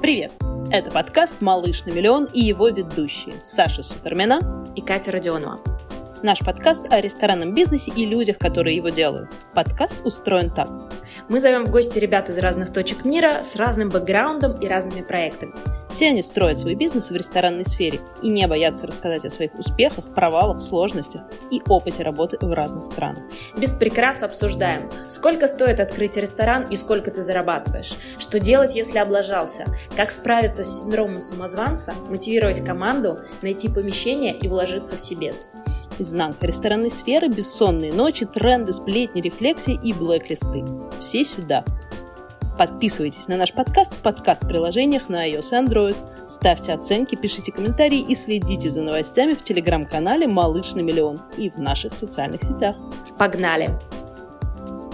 Привет! Это подкаст «Малыш на миллион» и его ведущие Саша Сутермина и Катя Родионова. Наш подкаст о ресторанном бизнесе и людях, которые его делают. Подкаст устроен так. Мы зовем в гости ребят из разных точек мира с разным бэкграундом и разными проектами. Все они строят свой бизнес в ресторанной сфере и не боятся рассказать о своих успехах, провалах, сложностях и опыте работы в разных странах. Без прикрас обсуждаем, сколько стоит открыть ресторан и сколько ты зарабатываешь, что делать, если облажался, как справиться с синдромом самозванца, мотивировать команду, найти помещение и вложиться в себес изнанка ресторанной сферы, бессонные ночи, тренды, сплетни, рефлексии и блэк-листы. Все сюда. Подписывайтесь на наш подкаст в подкаст-приложениях на iOS и Android. Ставьте оценки, пишите комментарии и следите за новостями в телеграм-канале «Малыш на миллион» и в наших социальных сетях. Погнали!